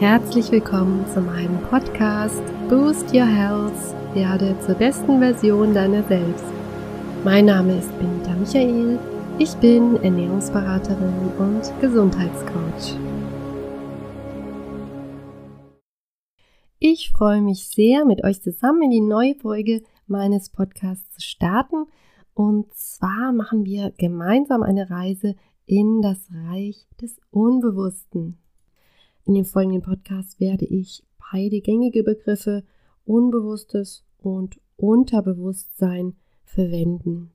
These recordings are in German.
Herzlich willkommen zu meinem Podcast Boost Your Health, werde zur besten Version deiner selbst. Mein Name ist Benita Michael, ich bin Ernährungsberaterin und Gesundheitscoach. Ich freue mich sehr, mit euch zusammen in die neue Folge meines Podcasts zu starten. Und zwar machen wir gemeinsam eine Reise in das Reich des Unbewussten. In dem folgenden Podcast werde ich beide gängige Begriffe Unbewusstes und Unterbewusstsein verwenden.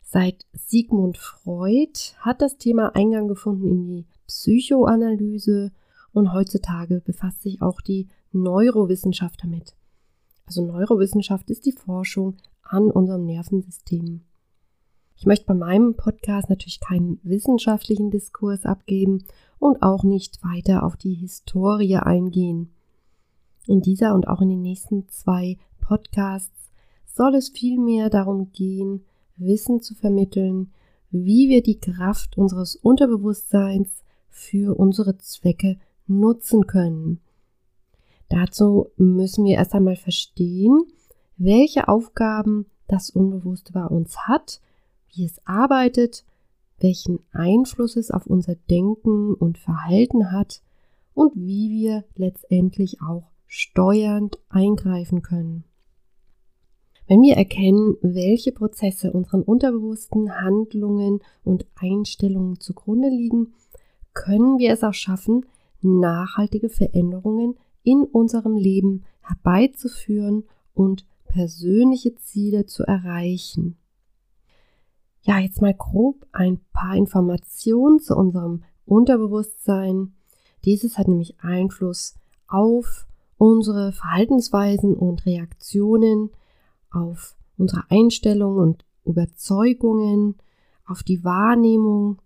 Seit Sigmund Freud hat das Thema Eingang gefunden in die Psychoanalyse und heutzutage befasst sich auch die Neurowissenschaft damit. Also Neurowissenschaft ist die Forschung an unserem Nervensystem. Ich möchte bei meinem Podcast natürlich keinen wissenschaftlichen Diskurs abgeben und auch nicht weiter auf die Historie eingehen. In dieser und auch in den nächsten zwei Podcasts soll es vielmehr darum gehen, Wissen zu vermitteln, wie wir die Kraft unseres Unterbewusstseins für unsere Zwecke nutzen können. Dazu müssen wir erst einmal verstehen, welche Aufgaben das Unbewusste bei uns hat, wie es arbeitet, welchen Einfluss es auf unser Denken und Verhalten hat und wie wir letztendlich auch steuernd eingreifen können. Wenn wir erkennen, welche Prozesse unseren unterbewussten Handlungen und Einstellungen zugrunde liegen, können wir es auch schaffen, nachhaltige Veränderungen in unserem Leben herbeizuführen und persönliche Ziele zu erreichen. Ja, jetzt mal grob ein paar Informationen zu unserem Unterbewusstsein. Dieses hat nämlich Einfluss auf unsere Verhaltensweisen und Reaktionen, auf unsere Einstellungen und Überzeugungen, auf die Wahrnehmung,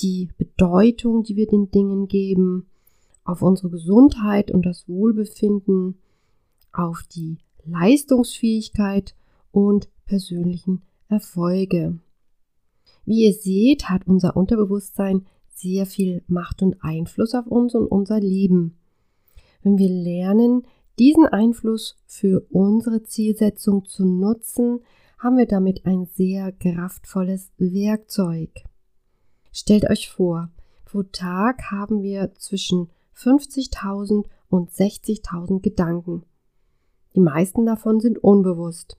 die Bedeutung, die wir den Dingen geben, auf unsere Gesundheit und das Wohlbefinden, auf die Leistungsfähigkeit und persönlichen Erfolge. Wie ihr seht, hat unser Unterbewusstsein sehr viel Macht und Einfluss auf uns und unser Leben. Wenn wir lernen, diesen Einfluss für unsere Zielsetzung zu nutzen, haben wir damit ein sehr kraftvolles Werkzeug. Stellt euch vor, pro Tag haben wir zwischen 50.000 und 60.000 Gedanken. Die meisten davon sind unbewusst.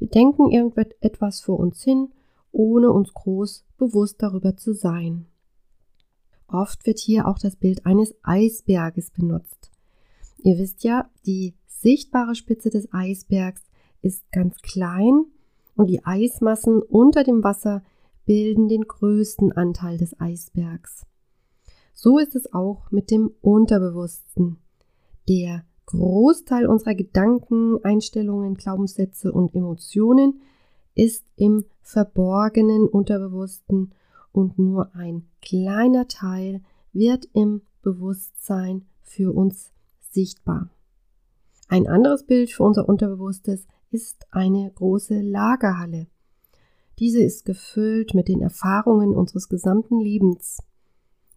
Wir denken irgendetwas vor uns hin, ohne uns groß bewusst darüber zu sein. Oft wird hier auch das Bild eines Eisberges benutzt. Ihr wisst ja, die sichtbare Spitze des Eisbergs ist ganz klein und die Eismassen unter dem Wasser bilden den größten Anteil des Eisbergs. So ist es auch mit dem Unterbewussten. Der Großteil unserer Gedanken, Einstellungen, Glaubenssätze und Emotionen ist im verborgenen Unterbewussten und nur ein kleiner Teil wird im Bewusstsein für uns sichtbar. Ein anderes Bild für unser Unterbewusstes ist eine große Lagerhalle. Diese ist gefüllt mit den Erfahrungen unseres gesamten Lebens.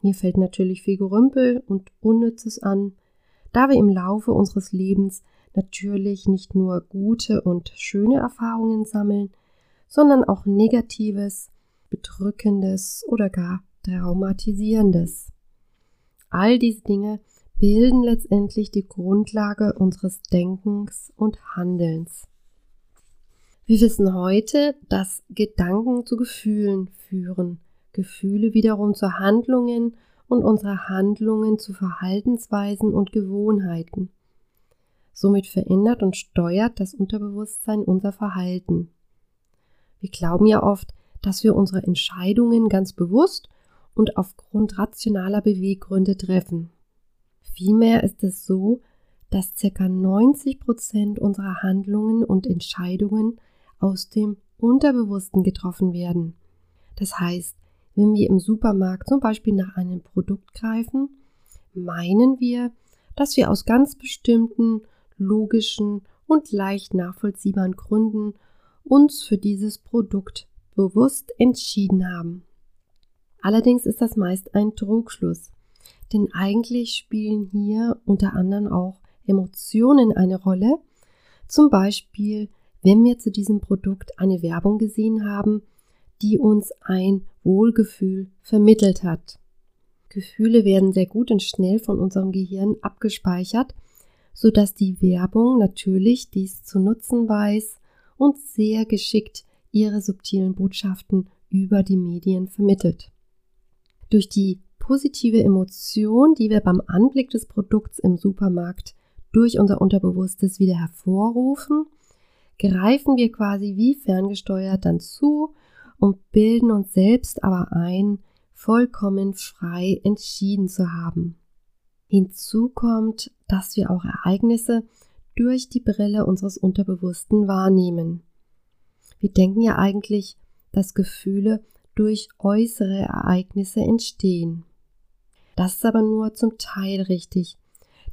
Hier fällt natürlich viel Gerümpel und Unnützes an, da wir im Laufe unseres Lebens natürlich nicht nur gute und schöne Erfahrungen sammeln, sondern auch negatives, bedrückendes oder gar traumatisierendes. All diese Dinge bilden letztendlich die Grundlage unseres Denkens und Handelns. Wir wissen heute, dass Gedanken zu Gefühlen führen Gefühle wiederum zu Handlungen und unsere Handlungen zu Verhaltensweisen und Gewohnheiten. Somit verändert und steuert das Unterbewusstsein unser Verhalten. Wir glauben ja oft, dass wir unsere Entscheidungen ganz bewusst und aufgrund rationaler Beweggründe treffen. Vielmehr ist es so, dass ca. 90 Prozent unserer Handlungen und Entscheidungen aus dem Unterbewussten getroffen werden. Das heißt, wenn wir im Supermarkt zum Beispiel nach einem Produkt greifen, meinen wir, dass wir aus ganz bestimmten logischen und leicht nachvollziehbaren Gründen uns für dieses Produkt bewusst entschieden haben. Allerdings ist das meist ein Trugschluss, Denn eigentlich spielen hier unter anderem auch Emotionen eine Rolle. Zum Beispiel, wenn wir zu diesem Produkt eine Werbung gesehen haben, die uns ein Wohlgefühl vermittelt hat. Gefühle werden sehr gut und schnell von unserem Gehirn abgespeichert, sodass die Werbung natürlich dies zu nutzen weiß und sehr geschickt ihre subtilen Botschaften über die Medien vermittelt. Durch die positive Emotion, die wir beim Anblick des Produkts im Supermarkt durch unser Unterbewusstes wieder hervorrufen, greifen wir quasi wie ferngesteuert dann zu und bilden uns selbst aber ein, vollkommen frei entschieden zu haben. Hinzu kommt, dass wir auch Ereignisse durch die Brille unseres Unterbewussten wahrnehmen. Wir denken ja eigentlich, dass Gefühle durch äußere Ereignisse entstehen. Das ist aber nur zum Teil richtig,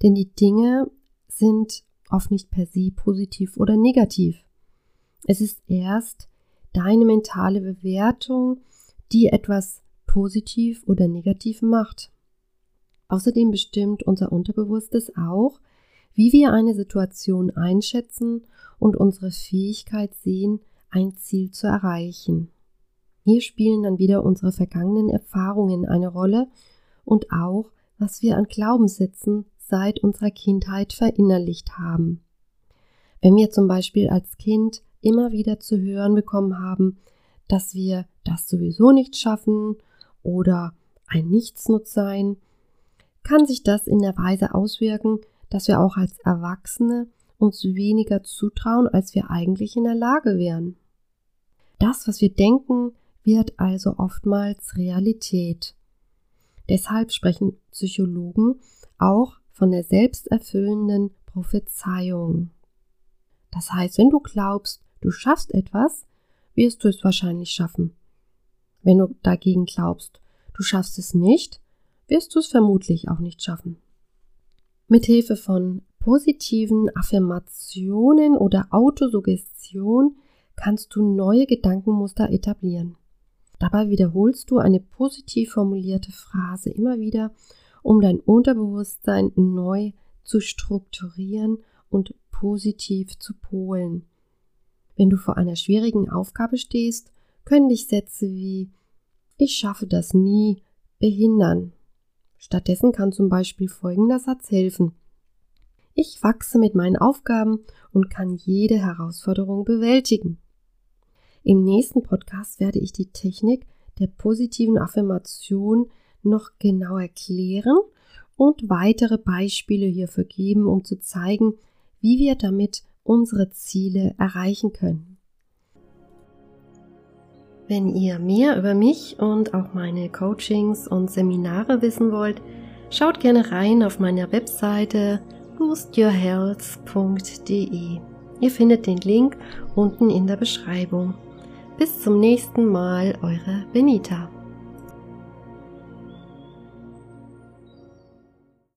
denn die Dinge sind oft nicht per se positiv oder negativ. Es ist erst deine mentale Bewertung, die etwas positiv oder negativ macht. Außerdem bestimmt unser Unterbewusstes auch, wie wir eine Situation einschätzen und unsere Fähigkeit sehen, ein Ziel zu erreichen. Hier spielen dann wieder unsere vergangenen Erfahrungen eine Rolle und auch, was wir an Glaubenssätzen seit unserer Kindheit verinnerlicht haben. Wenn wir zum Beispiel als Kind immer wieder zu hören bekommen haben, dass wir das sowieso nicht schaffen oder ein Nichtsnutz sein, kann sich das in der Weise auswirken, dass wir auch als Erwachsene uns weniger zutrauen, als wir eigentlich in der Lage wären. Das, was wir denken, wird also oftmals Realität. Deshalb sprechen Psychologen auch von der selbsterfüllenden Prophezeiung. Das heißt, wenn du glaubst, du schaffst etwas, wirst du es wahrscheinlich schaffen. Wenn du dagegen glaubst, du schaffst es nicht, wirst du es vermutlich auch nicht schaffen. Mithilfe von positiven Affirmationen oder Autosuggestion kannst du neue Gedankenmuster etablieren. Dabei wiederholst du eine positiv formulierte Phrase immer wieder, um dein Unterbewusstsein neu zu strukturieren und positiv zu polen. Wenn du vor einer schwierigen Aufgabe stehst, können dich Sätze wie Ich schaffe das nie behindern. Stattdessen kann zum Beispiel folgender Satz helfen. Ich wachse mit meinen Aufgaben und kann jede Herausforderung bewältigen. Im nächsten Podcast werde ich die Technik der positiven Affirmation noch genau erklären und weitere Beispiele hierfür geben, um zu zeigen, wie wir damit unsere Ziele erreichen können. Wenn ihr mehr über mich und auch meine Coachings und Seminare wissen wollt, schaut gerne rein auf meiner Webseite boostyourhealth.de. Ihr findet den Link unten in der Beschreibung. Bis zum nächsten Mal, eure Benita.